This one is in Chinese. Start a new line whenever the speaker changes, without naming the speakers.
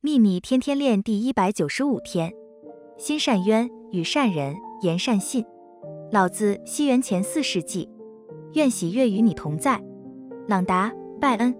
秘密天天练第一百九十五天，心善渊，与善人，言善信。老子，西元前四世纪。愿喜悦与你同在。朗达·拜恩。